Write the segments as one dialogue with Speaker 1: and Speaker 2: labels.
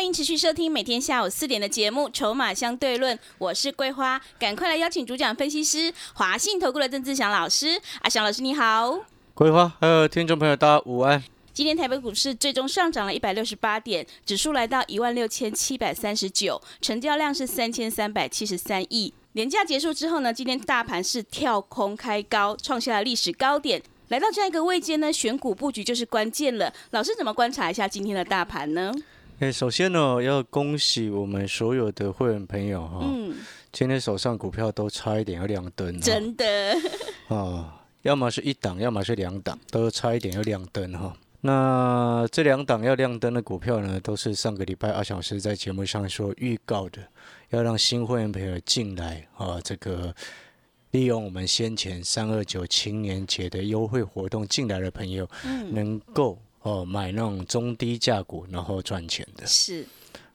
Speaker 1: 欢迎持续收听每天下午四点的节目《筹码相对论》，我是桂花，赶快来邀请主讲分析师华信投顾的郑志祥老师。阿祥老师你好，
Speaker 2: 桂花还有听众朋友大家午安。
Speaker 1: 今天台北股市最终上涨了一百六十八点，指数来到一万六千七百三十九，成交量是三千三百七十三亿。年假结束之后呢，今天大盘是跳空开高，创下了历史高点。来到这样一个位阶呢，选股布局就是关键了。老师怎么观察一下今天的大盘呢？
Speaker 2: 哎，首先呢，要恭喜我们所有的会员朋友哈，
Speaker 1: 嗯，
Speaker 2: 今天手上股票都差一点要亮灯哈，
Speaker 1: 真的，
Speaker 2: 哦，要么是一档，要么是两档，都差一点要亮灯哈。那这两档要亮灯的股票呢，都是上个礼拜阿小师在节目上说预告的，要让新会员朋友进来啊，这个利用我们先前三二九青年节的优惠活动进来的朋友，
Speaker 1: 嗯，
Speaker 2: 能够哦买那种中低价股，然后赚钱的。
Speaker 1: 是。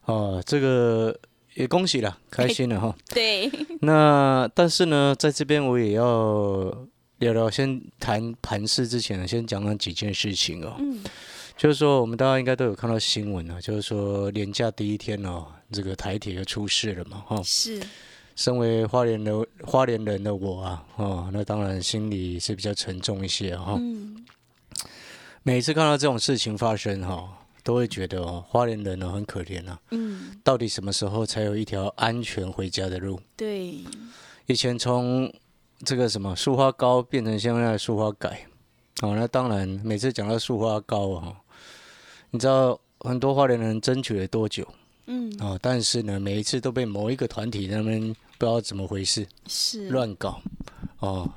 Speaker 2: 哦，这个也恭喜了，开心了哈。
Speaker 1: 对，
Speaker 2: 那但是呢，在这边我也要聊聊，先谈盘市之前呢，先讲讲几件事情哦。
Speaker 1: 嗯，
Speaker 2: 就是说，我们大家应该都有看到新闻啊，就是说年假第一天哦，这个台铁又出事了嘛，哈、
Speaker 1: 是，
Speaker 2: 身为花莲的花莲人的我啊，哦，那当然心里是比较沉重一些哈、
Speaker 1: 嗯，
Speaker 2: 每次看到这种事情发生哈、都会觉得哦，花莲人呢很可怜啊。
Speaker 1: 嗯，
Speaker 2: 到底什么时候才有一条安全回家的路？
Speaker 1: 对，
Speaker 2: 以前从这个什么树花高变成现在的树花改，哦，那当然每次讲到树花高啊，你知道很多花莲人争取了多久
Speaker 1: 嗯，
Speaker 2: 啊、哦？但是呢，每一次都被某一个团体他们不知道怎么回事
Speaker 1: 是，
Speaker 2: 乱搞哦。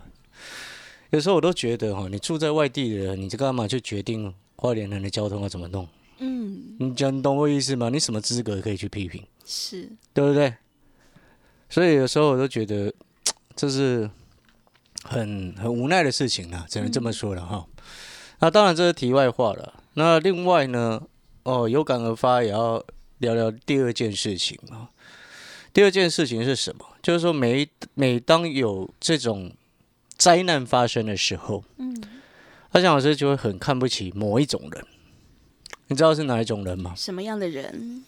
Speaker 2: 有时候我都觉得哈、哦，你住在外地的人，你这干嘛去决定花莲人的交通要怎么弄？
Speaker 1: 嗯，
Speaker 2: 你讲你懂我意思吗？你什么资格可以去批评？
Speaker 1: 是，
Speaker 2: 对不对？所以有时候我都觉得 这是很很无奈的事情啊，只能这么说了哈。那当然这是题外话了。那另外呢，哦，有感而发，也要聊聊第二件事情啊。第二件事情是什么？就是说每每当有这种灾难发生的时候，
Speaker 1: 嗯，
Speaker 2: 阿翔老师就会很看不起某一种人。你知道是哪一种人吗？
Speaker 1: 什么样的人？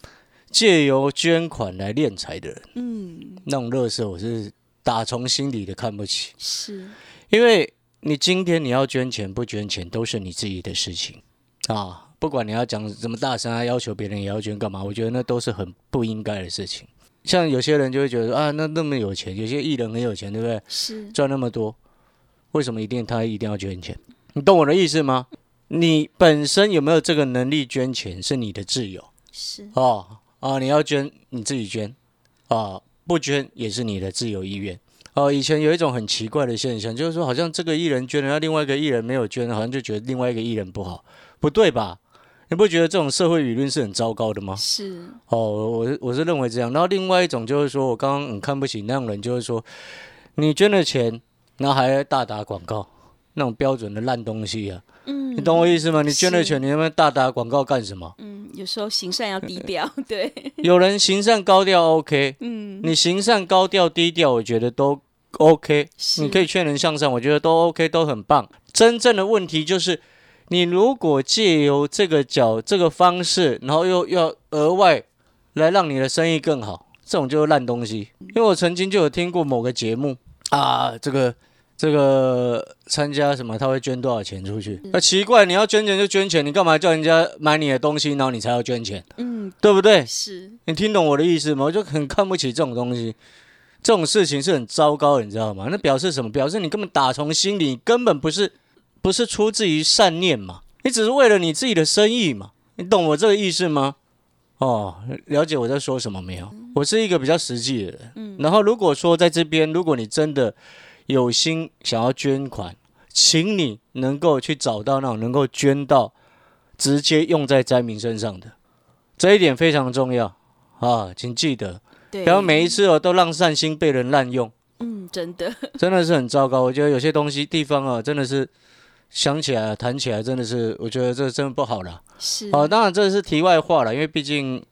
Speaker 2: 借由捐款来敛财的人。
Speaker 1: 嗯，
Speaker 2: 那种乐色，我是打从心里的看不起，
Speaker 1: 是，
Speaker 2: 因为你今天你要捐钱不捐钱都是你自己的事情啊，不管你要讲怎么大声啊，要求别人也要捐干嘛，我觉得那都是很不应该的事情。像有些人就会觉得啊，那那么有钱，有些艺人很有钱，对不对？
Speaker 1: 是，
Speaker 2: 赚那么多，为什么一定他一定要捐钱？你懂我的意思吗？你本身有没有这个能力捐钱是你的自由。
Speaker 1: 是，
Speaker 2: 哦啊，你要捐你自己捐啊，不捐也是你的自由意愿。哦，以前有一种很奇怪的现象，就是说好像这个艺人捐了，那另外一个艺人没有捐，好像就觉得另外一个艺人不好，不对吧？你不觉得这种社会舆论是很糟糕的吗？
Speaker 1: 是，
Speaker 2: 哦，我是我是认为这样。然后另外一种就是说我刚刚很看不起那种人，就是说你捐了钱，然后还大打广告，那种标准的烂东西啊，
Speaker 1: 嗯，
Speaker 2: 你懂我意思吗？你捐了钱，你他妈大打广告干什么？
Speaker 1: 嗯，有时候行善要低调，对，
Speaker 2: 有人行善高调 OK，
Speaker 1: 嗯，
Speaker 2: 你行善高调低调，我觉得都 OK。
Speaker 1: 是
Speaker 2: 你可以劝人向善，我觉得都 OK，都很棒。真正的问题就是，你如果借由这个角、这个方式，然后又要额外来让你的生意更好，这种就是烂东西。因为我曾经就有听过某个节目啊，这个。这个参加什么？他会捐多少钱出去？那、奇怪，你要捐钱就捐钱，你干嘛叫人家买你的东西，然后你才要捐钱，
Speaker 1: 嗯，
Speaker 2: 对不对？
Speaker 1: 是，
Speaker 2: 你听懂我的意思吗？我就很看不起这种东西，这种事情是很糟糕的，你知道吗？那表示什么？表示你根本打从心里根本不是不是出自于善念嘛，你只是为了你自己的生意嘛，你懂我这个意思吗？哦，了解我在说什么没有？我是一个比较实际的人。
Speaker 1: 嗯
Speaker 2: 然后如果说在这边，如果你真的有心想要捐款，请你能够去找到那种能够捐到直接用在灾民身上的，这一点非常重要啊！请记得，
Speaker 1: 对，
Speaker 2: 然后每一次哦都让善心被人滥用，
Speaker 1: 嗯，真的，
Speaker 2: 真的是很糟糕。我觉得有些东西地方啊，真的是想起来谈起来，真的是我觉得这真的不好了。
Speaker 1: 是，
Speaker 2: 哦，当然这是题外话了，因为毕竟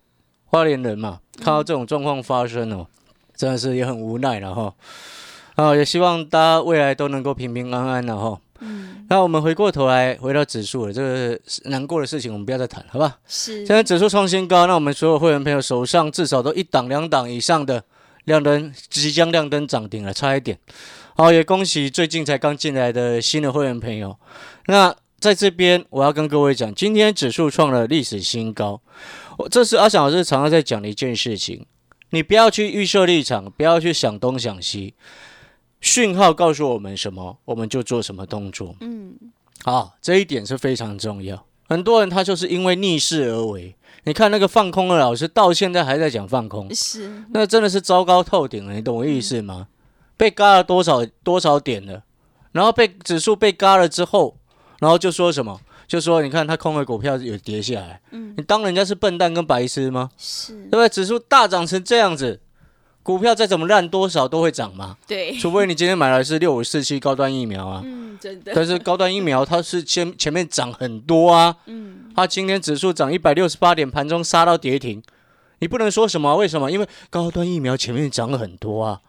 Speaker 2: 花莲人嘛，看到这种状况发生哦，真的是也很无奈了哈。啊，也希望大家未来都能够平平安安的哈。
Speaker 1: 嗯，
Speaker 2: 那我们回过头来回到指数了，这个难过的事情我们不要再谈，好吧？
Speaker 1: 是，
Speaker 2: 现在指数创新高，那我们所有会员朋友手上至少都一档两档以上的亮灯，即将亮灯涨停了，差一点。好，也恭喜最近才刚进来的新的会员朋友。那在这边我要跟各位讲，今天指数创了历史新高，我这是阿翔老师常常在讲的一件事情，你不要去预设立场，不要去想东想西。讯号告诉我们什么，我们就做什么动作。
Speaker 1: 嗯，
Speaker 2: 好，这一点是非常重要。很多人他就是因为逆势而为。你看那个放空的老师，到现在还在讲放空，
Speaker 1: 是，
Speaker 2: 那真的是糟糕透顶了。你懂我意思吗？被嘎了多少多少点了，然后被指数被嘎了之后，然后就说什么？就说你看他空的股票有跌下来，
Speaker 1: 嗯，
Speaker 2: 你当人家是笨蛋跟白痴吗？
Speaker 1: 是
Speaker 2: 对，不对？指数大涨成这样子。股票再怎么烂，多少都会涨嘛。
Speaker 1: 对，
Speaker 2: 除非你今天买来是六五四七高端疫苗啊，
Speaker 1: 嗯，真的，
Speaker 2: 但是高端疫苗它是前前面涨很多啊，
Speaker 1: 嗯，
Speaker 2: 它今天指数涨一百六十八点，盘中杀到跌停，你不能说什么？为什么？因为高端疫苗前面涨很多啊，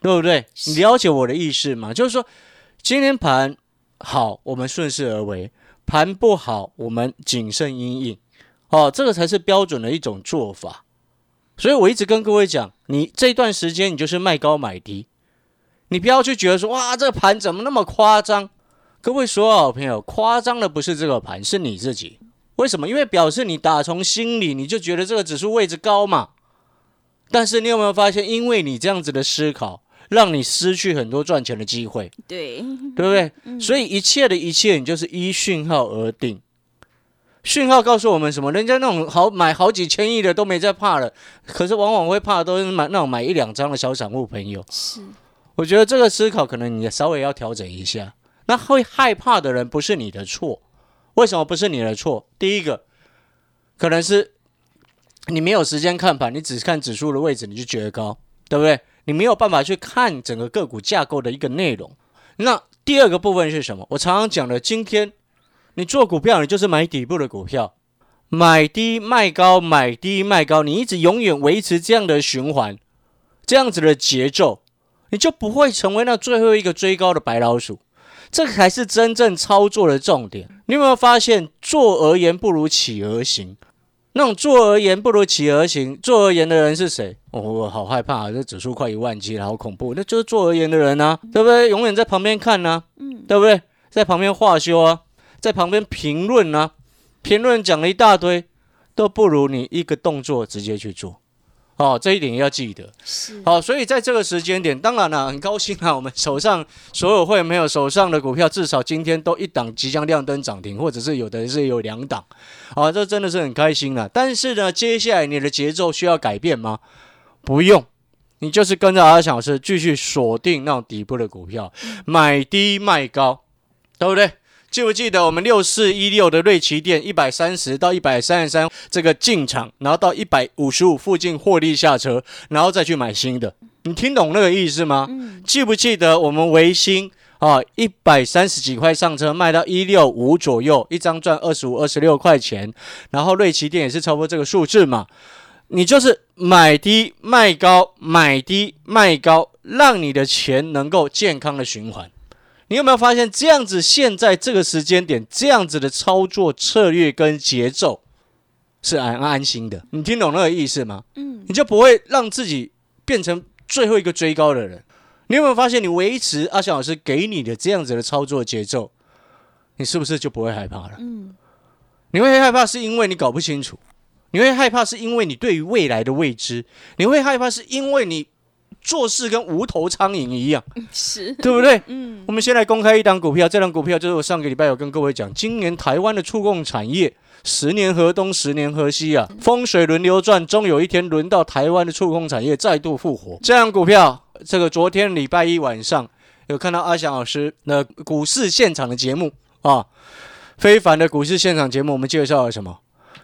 Speaker 2: 对不对？你了解我的意思吗？就是说，今天盘好，我们顺势而为；盘不好，我们谨慎因应。哦，这个才是标准的一种做法。所以我一直跟各位讲，你这段时间你就是卖高买低，你不要去觉得说哇，这个盘怎么那么夸张？各位所有好朋友，夸张的不是这个盘，是你自己。为什么？因为表示你打从心里你就觉得这个指数位置高嘛。但是你有没有发现，因为你这样子的思考，让你失去很多赚钱的机会，
Speaker 1: 对，
Speaker 2: 对不对？所以一切的一切，你就是依讯号而定。讯号告诉我们什么？人家那种好买好几千亿的都没在怕了，可是往往会怕的都是买那种买一两张的小散户朋友。
Speaker 1: 是，
Speaker 2: 我觉得这个思考可能你稍微要调整一下。那会害怕的人不是你的错，为什么不是你的错？第一个，可能是你没有时间看盘，你只看指数的位置你就觉得高，对不对？你没有办法去看整个个股架构的一个内容。那第二个部分是什么？我常常讲的，今天你做股票，你就是买底部的股票，买低卖高，买低卖高，你一直永远维持这样的循环，这样子的节奏。你就不会成为那最后一个追高的白老鼠，这才是真正操作的重点。你有没有发现，坐而言不如起而行？那种坐而言不如起而行，坐而言的人是谁？哦，我好害怕，啊这指数快一万七了，好恐怖。那就是坐而言的人啊，对不对？永远在旁边看呢、
Speaker 1: 嗯，
Speaker 2: 对不对？在旁边画修啊，在旁边评论啊，评论讲了一大堆，都不如你一个动作直接去做。哦，这一点要记得。
Speaker 1: 是，
Speaker 2: 好，所以在这个时间点，当然了，很高兴啊，我们手上所有会没有手上的股票，至少今天都一档即将亮灯涨停，或者是有的是有两档，啊，这真的是很开心了。但是呢，接下来你的节奏需要改变吗？不用，你就是跟着阿翔老师继续锁定那种底部的股票，买低卖高，对不对？记不记得我们六四一六的瑞奇店一百三十到一百三十三这个进场，然后到一百五十五附近获利下车，然后再去买新的？你听懂那个意思吗？
Speaker 1: 嗯，
Speaker 2: 记不记得我们维新啊，一百三十几块上车，卖到一六五左右，一张赚二十五、二十六块钱。然后瑞奇店也是超过这个数字嘛。你就是买低卖高，买低卖高，让你的钱能够健康的循环。你有没有发现这样子？现在这个时间点，这样子的操作策略跟节奏是安安心的。你听懂那个意思吗？
Speaker 1: 嗯，
Speaker 2: 你就不会让自己变成最后一个追高的人。你有没有发现，你维持阿翔老师给你的这样子的操作节奏，你是不是就不会害怕了？
Speaker 1: 嗯，
Speaker 2: 你会害怕是因为你搞不清楚，你会害怕是因为你对于未来的未知，你会害怕是因为你做事跟无头苍蝇一样，
Speaker 1: 是，
Speaker 2: 对不对？
Speaker 1: 嗯，
Speaker 2: 我们先来公开一档股票，这档股票就是我上个礼拜有跟各位讲，今年台湾的触控产业十年河东，十年河西啊，风水轮流转，终有一天轮到台湾的触控产业再度复活。这档股票，这个昨天礼拜一晚上有看到阿翔老师那股市现场的节目啊，非凡的股市现场节目，我们介绍了什么？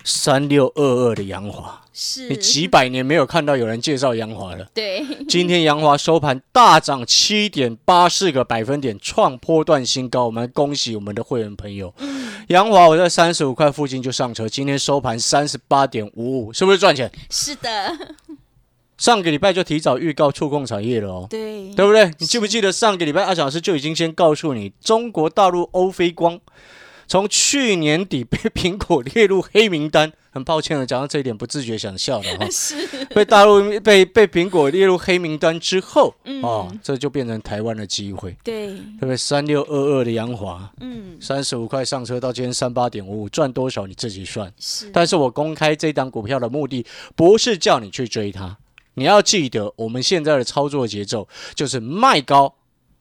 Speaker 2: 三六二二的杨华，
Speaker 1: 是
Speaker 2: 你几百年没有看到有人介绍杨华了。
Speaker 1: 对，
Speaker 2: 今天杨华收盘大涨七点八四个百分点，创波段新高。我们恭喜我们的会员朋友。杨华我在三十五块附近就上车，今天收盘三十八点五五，是不是赚钱？
Speaker 1: 是的，
Speaker 2: 上个礼拜就提早预告触控产业了哦。
Speaker 1: 对，
Speaker 2: 对不对？你记不记得上个礼拜阿小老师就已经先告诉你，中国大陆欧菲光从去年底被苹果列入黑名单。很抱歉的讲到这一点，不自觉想笑了哈。
Speaker 1: 是，
Speaker 2: 被大陆被被苹果列入黑名单之后，
Speaker 1: 嗯
Speaker 2: 哦，这就变成台湾的机会，
Speaker 1: 对，
Speaker 2: 对不对？三六二二的阳华，
Speaker 1: 嗯，
Speaker 2: 三十五块上车到今天三八点五五，赚多少你自己算。
Speaker 1: 是，
Speaker 2: 但是我公开这档股票的目的，不是叫你去追它，你要记得我们现在的操作节奏就是卖高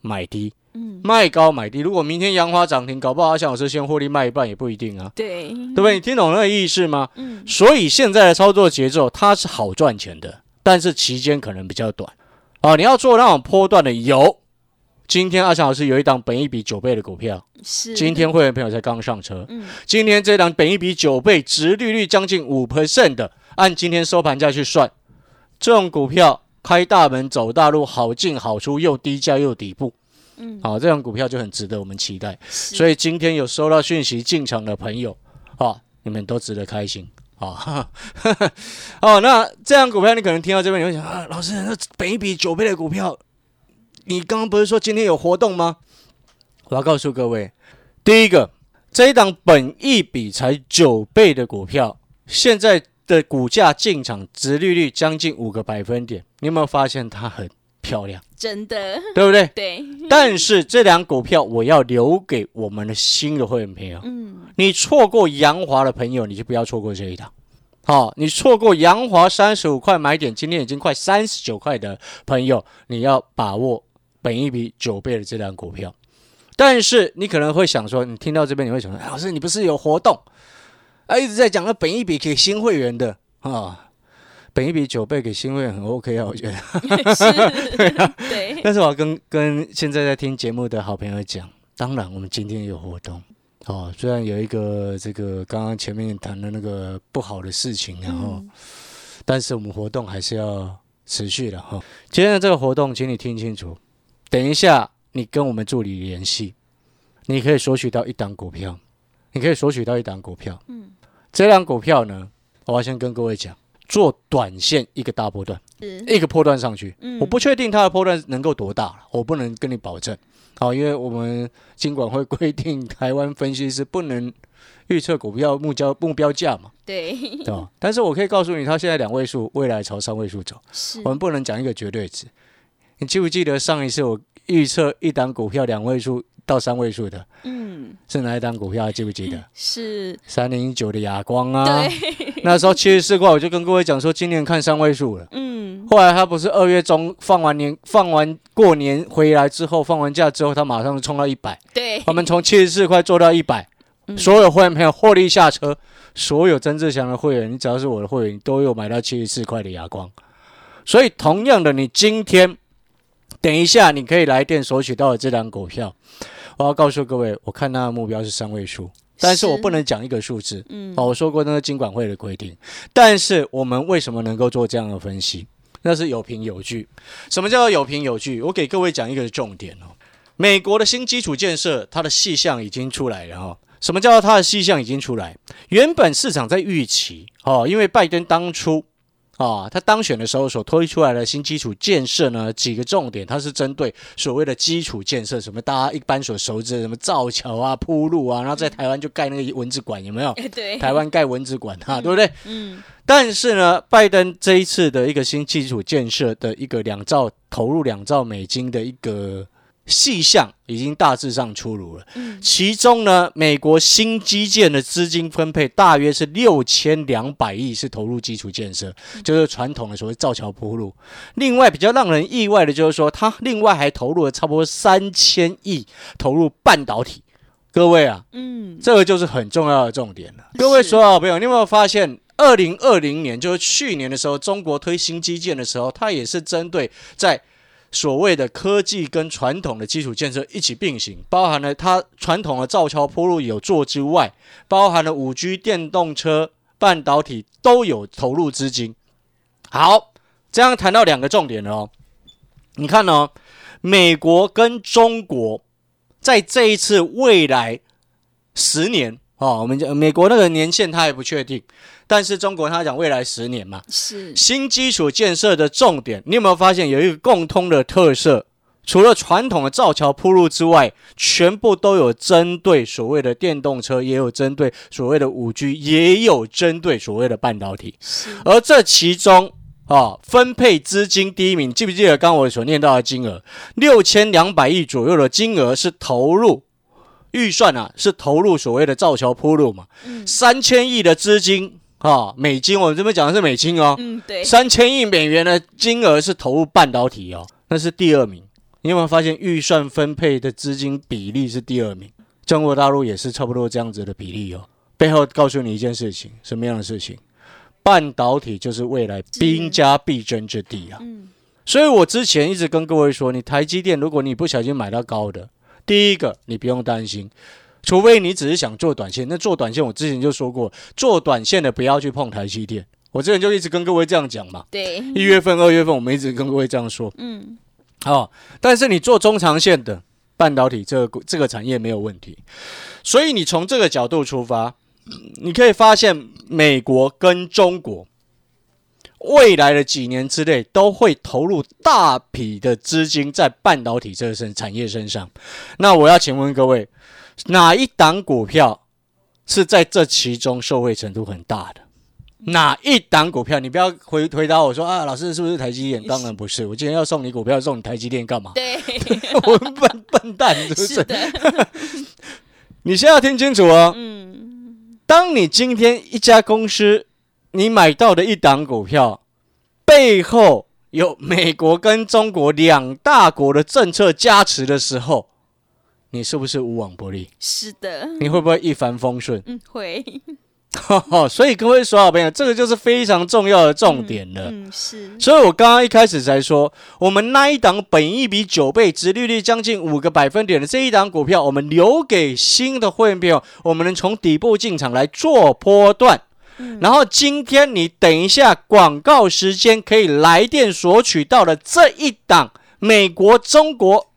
Speaker 2: 买低，
Speaker 1: 嗯，
Speaker 2: 卖高买低。如果明天阳花涨停，搞不好阿翔老师先获利卖一半也不一定啊，
Speaker 1: 对，
Speaker 2: 对不对？你听懂那个意思吗？
Speaker 1: 嗯，
Speaker 2: 所以现在的操作节奏它是好赚钱的，但是期间可能比较短啊。你要做那种波段的有。今天阿翔老师有一档本一比九倍的股票，
Speaker 1: 是，
Speaker 2: 今天会员朋友才刚上车，
Speaker 1: 嗯，
Speaker 2: 今天这档本一比九倍，值利率将近五 percent 的，按今天收盘价去算，这种股票开大门走大路，好进好出，又低价又底部，
Speaker 1: 嗯，
Speaker 2: 好，这种股票就很值得我们期待。所以今天有收到讯息进场的朋友，啊，你们都值得开心。啊，哦，那这样股票你可能听到这边你会想啊，老师，那本一比九倍的股票，你刚刚不是说今天有活动吗？我要告诉各位，第一个，这一档本一比才九倍的股票，现在的股价进场，值利率将近五个百分点，你有没有发现它很漂亮，
Speaker 1: 真的，
Speaker 2: 对不对？
Speaker 1: 对，
Speaker 2: 但是这两股票我要留给我们的新的会员朋友，
Speaker 1: 嗯，
Speaker 2: 你错过杨华的朋友，你就不要错过这一档。好、你错过杨华三十五块买点，今天已经快三十九块的朋友，你要把握本一比九倍的这档股票。但是你可能会想说，你听到这边你会想说，哎老师你不是有活动啊？一直在讲那本一笔给新会员的啊，本一比九倍给新会员很 OK 啊，我觉得。
Speaker 1: 是，对，
Speaker 2: 但是我要跟跟现在在听节目的好朋友讲，当然我们今天有活动。哦，虽然有一个这个刚刚前面谈的那个不好的事情，然后、
Speaker 1: 嗯。
Speaker 2: 但是我们活动还是要持续的哈、今天的这个活动，请你听清楚，等一下你跟我们助理联系，你可以索取到一档股票，你可以索取到一档股票，
Speaker 1: 嗯，
Speaker 2: 这档股票呢，我要先跟各位讲，做短线一个大波段。一个波段上去，
Speaker 1: 嗯
Speaker 2: 我不确定它的波段能够多大了，我不能跟你保证。好，因为我们金管会规定，台湾分析师不能预测股票目标目标价嘛，
Speaker 1: 对，
Speaker 2: 对吧？但是我可以告诉你，它现在两位数，未来朝三位数走，
Speaker 1: 是
Speaker 2: 我，们不能讲一个绝对值。你记不记得上一次我预测一档股票两位数到三位数的
Speaker 1: 嗯，
Speaker 2: 是哪一档股票？还记不记得？
Speaker 1: 是，
Speaker 2: 三零九的亚光啊，
Speaker 1: 对，
Speaker 2: 那时候七十四块，我就跟各位讲说，今年看三位数了。
Speaker 1: 嗯，
Speaker 2: 后来他不是二月中放完年、放完过年回来之后，放完假之后，他马上就冲到一百，
Speaker 1: 对，
Speaker 2: 我们从七十四块做到一百，
Speaker 1: 嗯
Speaker 2: 所有会员朋友获利下车，所有曾志祥的会员，你只要是我的会员，你都有买到七十四块的哑光。所以同样的，你今天等一下你可以来电索取到的这档股票，我要告诉各位，我看它的目标是三位数，但是我不能讲一个数字，
Speaker 1: 嗯，
Speaker 2: 哦，我说过那个金管会的规定，但是我们为什么能够做这样的分析？那是有凭有据。什么叫做有凭有据？我给各位讲一个重点哦。美国的新基础建设，它的细项已经出来了哈、哦。什么叫做它的细项已经出来？原本市场在预期哦，因为拜登当初啊，他当选的时候所推出来的新基础建设呢，几个重点，它是针对所谓的基础建设，什么大家一般所熟知的什么造桥啊、铺路啊，然后在台湾就盖那个蚊子馆，有没有？
Speaker 1: 对，
Speaker 2: 台湾盖蚊子馆啊、对不对？
Speaker 1: 嗯，
Speaker 2: 但是呢，拜登这一次的一个新基础建设的一个两兆投入两兆美金的一个细项，已经大致上出炉了。
Speaker 1: 嗯
Speaker 2: 其中呢，美国新基建的资金分配大约是六千两百亿是投入基础建设，就是传统的所谓造桥铺路。另外比较让人意外的就是说，它另外还投入了差不多三千亿投入半导体。各位啊，
Speaker 1: 嗯，
Speaker 2: 这个就是很重要的重点了。各位
Speaker 1: 是
Speaker 2: 所有朋友，你有没有发现，二零二零年就是去年的时候，中国推新基建的时候，它也是针对在所谓的科技跟传统的基础建设一起并行，包含了它传统的造桥铺路有做之外，包含了五 G 电动车。半导体都有投入资金。好，这样谈到两个重点了哦。你看哦，美国跟中国在这一次未来十年哦，我们美国那个年限它也不确定，但是中国他讲未来十年嘛，
Speaker 1: 是
Speaker 2: 新基础建设的重点，你有没有发现有一个共通的特色？除了传统的造桥铺路之外，全部都有针对所谓的电动车，也有针对所谓的五 G，也有针对所谓的半导体。
Speaker 1: 是
Speaker 2: 而这其中啊，分配资金第一名，记不记得刚我所念到的金额？六千两百亿左右的金额是投入预算啊，是投入所谓的造桥铺路嘛。三千亿的资金啊，美金，我们这边讲的是美金哦。
Speaker 1: 嗯对，
Speaker 2: 三千亿美元的金额是投入半导体哦，那是第二名。你有没有发现预算分配的资金比例是第二名？中国大陆也是差不多这样子的比例哦。背后告诉你一件事情，什么样的事情？半导体就是未来兵家必争之地啊。
Speaker 1: 嗯
Speaker 2: 所以我之前一直跟各位说，你台积电，如果你不小心买到高的，第一个你不用担心，除非你只是想做短线。那做短线，我之前就说过，做短线的不要去碰台积电。我之前就一直跟各位这样讲嘛。
Speaker 1: 对，
Speaker 2: 一月份、二月份，我们一直跟各位这样说。
Speaker 1: 嗯
Speaker 2: 哦，但是你做中长线的半导体这个这个产业没有问题，所以你从这个角度出发，你可以发现美国跟中国未来的几年之内都会投入大笔的资金在半导体这个身产业身上。那我要请问各位，哪一档股票是在这其中受惠程度很大的？哪一档股票？你不要回回答我说啊，老师是不是台积电？当然不是，我今天要送你股票，送你台积电干嘛？
Speaker 1: 对，
Speaker 2: 我们笨笨蛋是不是？
Speaker 1: 是，
Speaker 2: 你先要听清楚哦。
Speaker 1: 嗯
Speaker 2: 当你今天一家公司你买到的一档股票背后有美国跟中国两大国的政策加持的时候，你是不是无往不利？
Speaker 1: 是的，
Speaker 2: 你会不会一帆风顺？
Speaker 1: 嗯会，
Speaker 2: 所以各位所有朋友，这个就是非常重要的重点了。
Speaker 1: 嗯是，
Speaker 2: 所以我刚刚一开始才说，我们那一档本一比九倍、殖利率将近五个百分点的这一档股票，我们留给新的会员朋友，我们能从底部进场来做波段。然后今天你等一下广告时间可以来电索取到的这一档美国、中国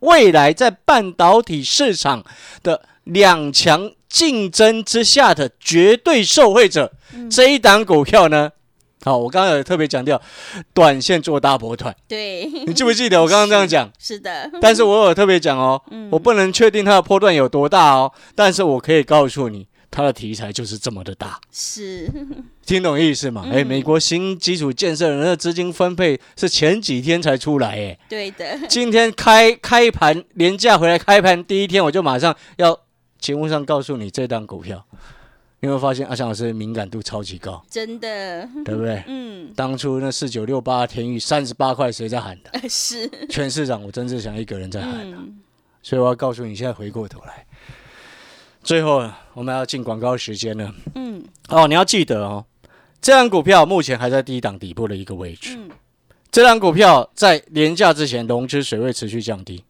Speaker 2: 未来在半导体市场的两强竞争之下的绝对受惠者，这一档股票呢？好，我刚刚有特别强调，短线做大波段，
Speaker 1: 对，
Speaker 2: 你记不记得我刚刚这样讲？
Speaker 1: 是。的，
Speaker 2: 但是我有特别讲哦，我不能确定它的波段有多大哦，但是我可以告诉你，它的题材就是这么的大，
Speaker 1: 是，
Speaker 2: 听懂意思吗？哎、美国新基础建设人的资金分配是前几天才出来，哎，
Speaker 1: 对的，
Speaker 2: 今天开开盘廉价回来开盘第一天，我就马上要节目上告诉你这档股票，你有没有发现阿翔老师敏感度超级高，
Speaker 1: 真的，
Speaker 2: 对不对？
Speaker 1: 嗯，
Speaker 2: 当初那四九六八天域三十八块，谁在喊的？
Speaker 1: 是，
Speaker 2: 全市场我曾志祥一个人在喊的。
Speaker 1: 嗯，
Speaker 2: 所以我要告诉你，现在回过头来，最后我们要进广告时间了。
Speaker 1: 嗯，
Speaker 2: 哦，你要记得哦，这张股票目前还在第一档底部的一个位置。
Speaker 1: 嗯，
Speaker 2: 这张股票在廉价之前融资水位持续降低。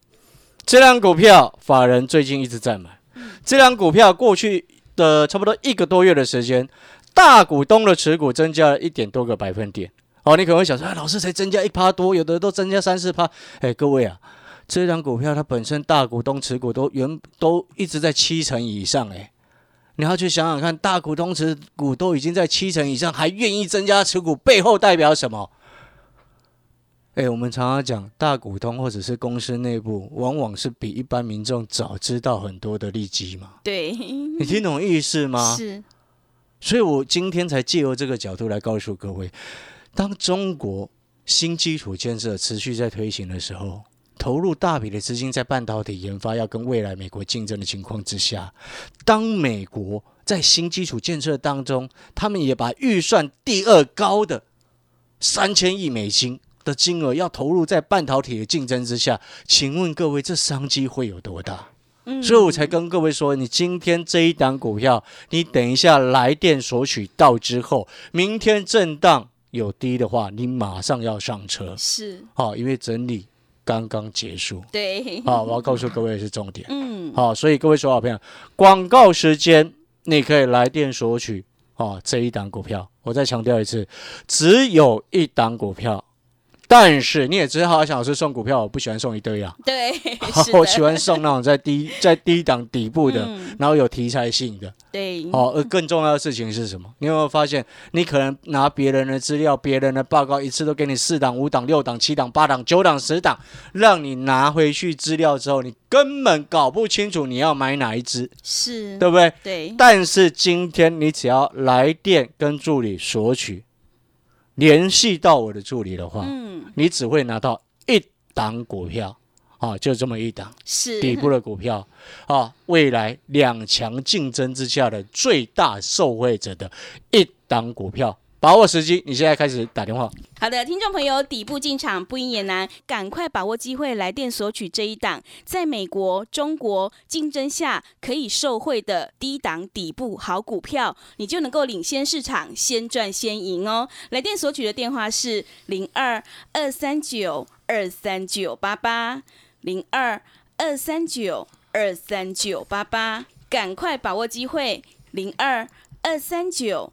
Speaker 2: 这张股票法人最近一直在买。这张股票过去的差不多一个多月的时间，大股东的持股增加了一点多个百分点。哦，你可能会想说，哎，老师才增加一趴多，有的都增加三四趴。哎，各位啊，这张股票它本身大股东持股都原都一直在七成以上，哎，你要去想想看，大股东持股都已经在七成以上，还愿意增加持股，背后代表什么？哎，我们常常讲，大股东或者是公司内部，往往是比一般民众早知道很多的利基嘛。
Speaker 1: 对，
Speaker 2: 你听懂意思吗？
Speaker 1: 是，
Speaker 2: 所以我今天才借由这个角度来告诉各位，当中国新基础建设持续在推行的时候，投入大笔的资金在半导体研发，要跟未来美国竞争的情况之下，当美国在新基础建设当中，他们也把预算第二高的三千亿美金的金额要投入在半导体的竞争之下，请问各位，这商机会有多大？
Speaker 1: 嗯，
Speaker 2: 所以我才跟各位说，你今天这一档股票，你等一下来电索取到之后，明天震荡有低的话，你马上要上车，
Speaker 1: 是，
Speaker 2: 好，因为整理刚刚结束。
Speaker 1: 对，
Speaker 2: 好，我要告诉各位是重点。
Speaker 1: 嗯，
Speaker 2: 好，所以各位所有好朋友，广告时间你可以来电索取哦，这一档股票，我再强调一次，只有一档股票。但是你也知道，阿翔老师送股票，我不喜欢送一堆啊。
Speaker 1: 对，
Speaker 2: 我喜欢送那种在低在低档底部的，
Speaker 1: 嗯
Speaker 2: 然后有题材性的。
Speaker 1: 对，
Speaker 2: 哦，而更重要的事情是什么？你有没有发现，你可能拿别人的资料、别人的报告，一次都给你四档、五档、六档、七档、八档、九档、十档，让你拿回去资料之后，你根本搞不清楚你要买哪一支，
Speaker 1: 是，
Speaker 2: 对不对？
Speaker 1: 对，
Speaker 2: 但是今天你只要来电跟助理索取，联系到我的助理的话，
Speaker 1: 嗯，
Speaker 2: 你只会拿到一档股票，啊，就这么一档。
Speaker 1: 是
Speaker 2: 底部的股票啊，未来两强竞争之下的最大受惠者的一档股票，把握时机，你现在开始打电话。
Speaker 1: 好的，听众朋友，底部进场不赢也难，赶快把握机会，来电索取这一档在美国、中国竞争下可以受惠的低档底部好股票，你就能够领先市场，先赚先赢哦。来电索取的电话是零二二三九二三九八八零二二三九二三九八八，赶快把握机会，零二二三九。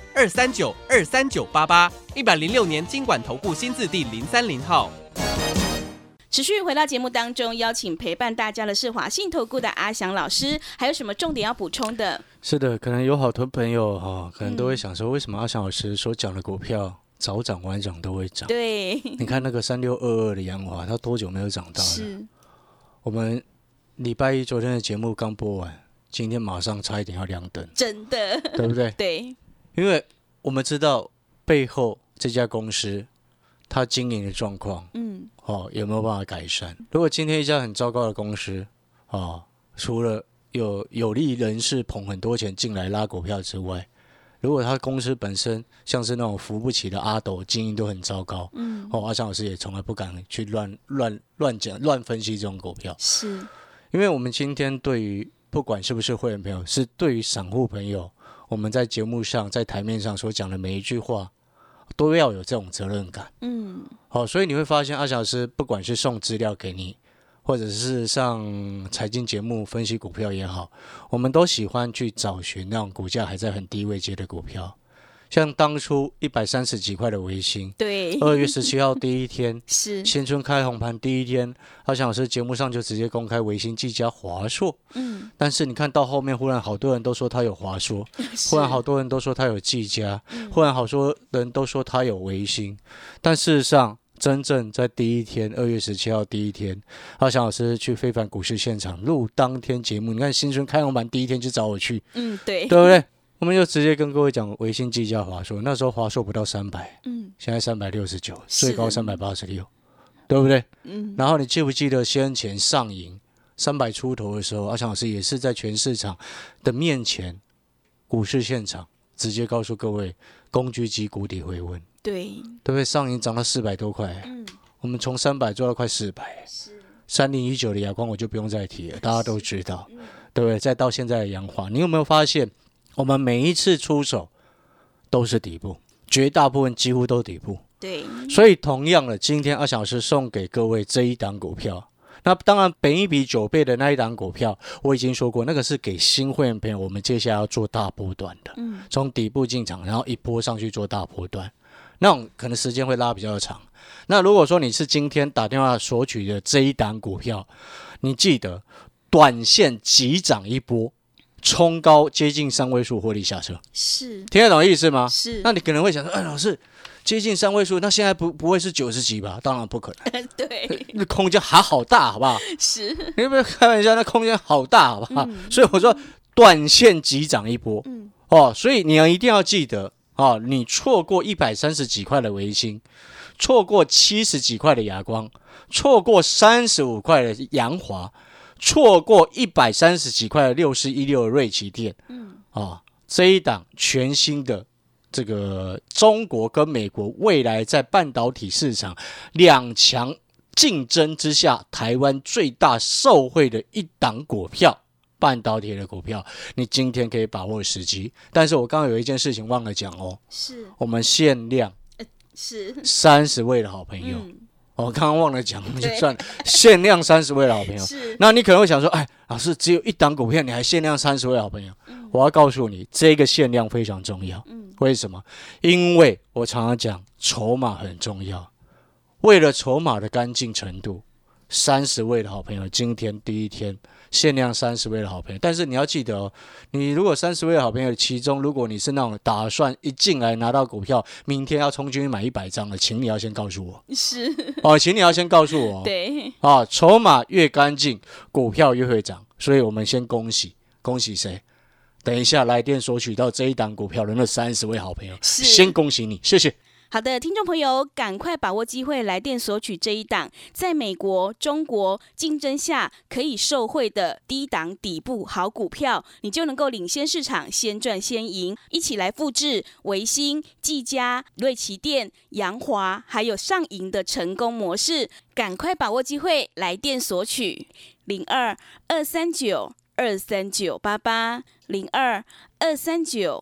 Speaker 3: 二三九二三九八八，一百零六年经管投顾新字第零三零号。
Speaker 1: 持续回到节目当中，邀请陪伴大家的是华信投顾的阿翔老师，还有什么重点要补充的？
Speaker 2: 是的，可能有好多朋友哈、可能都会
Speaker 1: 嗯
Speaker 2: 想说，为什么阿翔老师所讲的股票早涨晚涨都会涨？
Speaker 1: 对，
Speaker 2: 你看那个三六二二的阳华，它多久没有涨到了？
Speaker 1: 是，
Speaker 2: 我们礼拜一昨天的节目刚播完，今天马上差一点要亮灯，
Speaker 1: 真的，
Speaker 2: 对不对？
Speaker 1: 对，
Speaker 2: 因为我们知道背后这家公司它经营的状况，
Speaker 1: 嗯，
Speaker 2: 哦，有没有办法改善？如果今天一家很糟糕的公司，哦，除了有有利人士捧很多钱进来拉股票之外，如果他公司本身像是那种扶不起的阿斗，经营都很糟糕，
Speaker 1: 嗯，
Speaker 2: 哦，阿翔老师也从来不敢去乱乱乱讲、乱分析这种股票，
Speaker 1: 是，
Speaker 2: 因为我们今天对于不管是不是会员朋友，是对于散户朋友，我们在节目上、在台面上所讲的每一句话，都要有这种责任感。
Speaker 1: 嗯，
Speaker 2: 好，所以你会发现阿小老师不管是送资料给你，或者是上财经节目分析股票也好，我们都喜欢去找寻那种股价还在很低位阶的股票，像当初一百三十几块的维新，
Speaker 1: 对，
Speaker 2: 二月十七号第一天，
Speaker 1: 是，
Speaker 2: 新春开红盘第一天，阿翔老师节目上就直接公开维新技嘉华硕，
Speaker 1: 嗯，
Speaker 2: 但是你看到后面，忽然好多人都说他有华硕，忽然好多人都说他有技嘉，忽然好多人都说他有维新，但事实上，真正在第一天，二月十七号第一天，阿翔老师去非凡股市现场录当天节目，你看新春开红盘第一天就找我去，
Speaker 1: 嗯，对，
Speaker 2: 对不对？我们就直接跟各位讲维新技嘉华硕，那时候华硕不到三百，
Speaker 1: 嗯。
Speaker 2: 现在三百六十九，最高三百八十六，对不对？
Speaker 1: 嗯，
Speaker 2: 然后你记不记得先前上影三百出头的时候，阿强老师也是在全市场的面前，股市现场直接告诉各位，工具机谷底回温，
Speaker 1: 对，
Speaker 2: 对不对？上影涨到四百多块，
Speaker 1: 嗯，
Speaker 2: 我们从三百做到快四百，
Speaker 1: 是，
Speaker 2: 三零一九的亚光我就不用再提了，大家都知道，对不对？再到现在的洋华，你有没有发现，我们每一次出手都是底部，绝大部分几乎都底部。
Speaker 1: 对，
Speaker 2: 所以同样的，今天二小时送给各位这一档股票，那当然本一比九倍的那一档股票，我已经说过，那个是给新会员朋友，我们接下来要做大波段的，
Speaker 1: 嗯，
Speaker 2: 从底部进场，然后一波上去做大波段，那种可能时间会拉比较长。那如果说你是今天打电话索取的这一档股票，你记得短线急涨一波，冲高接近三位数获利下车，
Speaker 1: 是，
Speaker 2: 听得懂意思吗？
Speaker 1: 是，
Speaker 2: 那你可能会想说，哎，老师，接近三位数，那现在不不会是九十几吧？当然不可能，
Speaker 1: 对，
Speaker 2: 那空间还好大，好不好？
Speaker 1: 是，
Speaker 2: 你不要开玩笑，那空间好大，好不好？
Speaker 1: 嗯。
Speaker 2: 所以我说，短线急涨一波，
Speaker 1: 嗯，
Speaker 2: 哦，所以你要一定要记得哦，你错过一百三十几块的维新，错过七十几块的亚光，错过三十五块的阳华，错过一百三十几块的六四一六的瑞奇店，
Speaker 1: 嗯，
Speaker 2: 啊、这一档全新的这个中国跟美国未来在半导体市场两强竞争之下，台湾最大受惠的一档股票，半导体的股票，你今天可以把握时机。但是我刚刚有一件事情忘了讲哦，
Speaker 1: 是。
Speaker 2: 我们限量
Speaker 1: 是，
Speaker 2: 三十位的好朋友，
Speaker 1: 嗯，
Speaker 2: 我刚刚忘了讲，就算限量三十位的好朋友。
Speaker 1: 是，
Speaker 2: 那你可能会想说，哎，老师只有一档股票，你还限量三十位好朋友？
Speaker 1: 嗯
Speaker 2: 我要告诉你，这个限量非常重要。
Speaker 1: 嗯，
Speaker 2: 为什么？因为我常常讲，筹码很重要。为了筹码的干净程度，三十位的好朋友，今天第一天限量三十位的好朋友。但是你要记得哦，你如果三十位的好朋友其中，如果你是那种打算一进来拿到股票，明天要冲进去买一百张的，请你要先告诉我
Speaker 1: 是，
Speaker 2: 哦，请你要先告诉我哦。
Speaker 1: 对，
Speaker 2: 啊，筹码越干净，股票越会涨。所以我们先恭喜恭喜谁？等一下来电索取到这一档股票的那三十位好朋友，
Speaker 1: 是
Speaker 2: 先恭喜你，谢谢。
Speaker 1: 好的，听众朋友，赶快把握机会来电索取这一档在美国、中国竞争下可以受惠的低档底部好股票，你就能够领先市场，先赚先赢。一起来复制维新、技嘉、瑞奇电、洋华还有上银的成功模式，赶快把握机会来电索取零二二三九二三九八八零二二三九。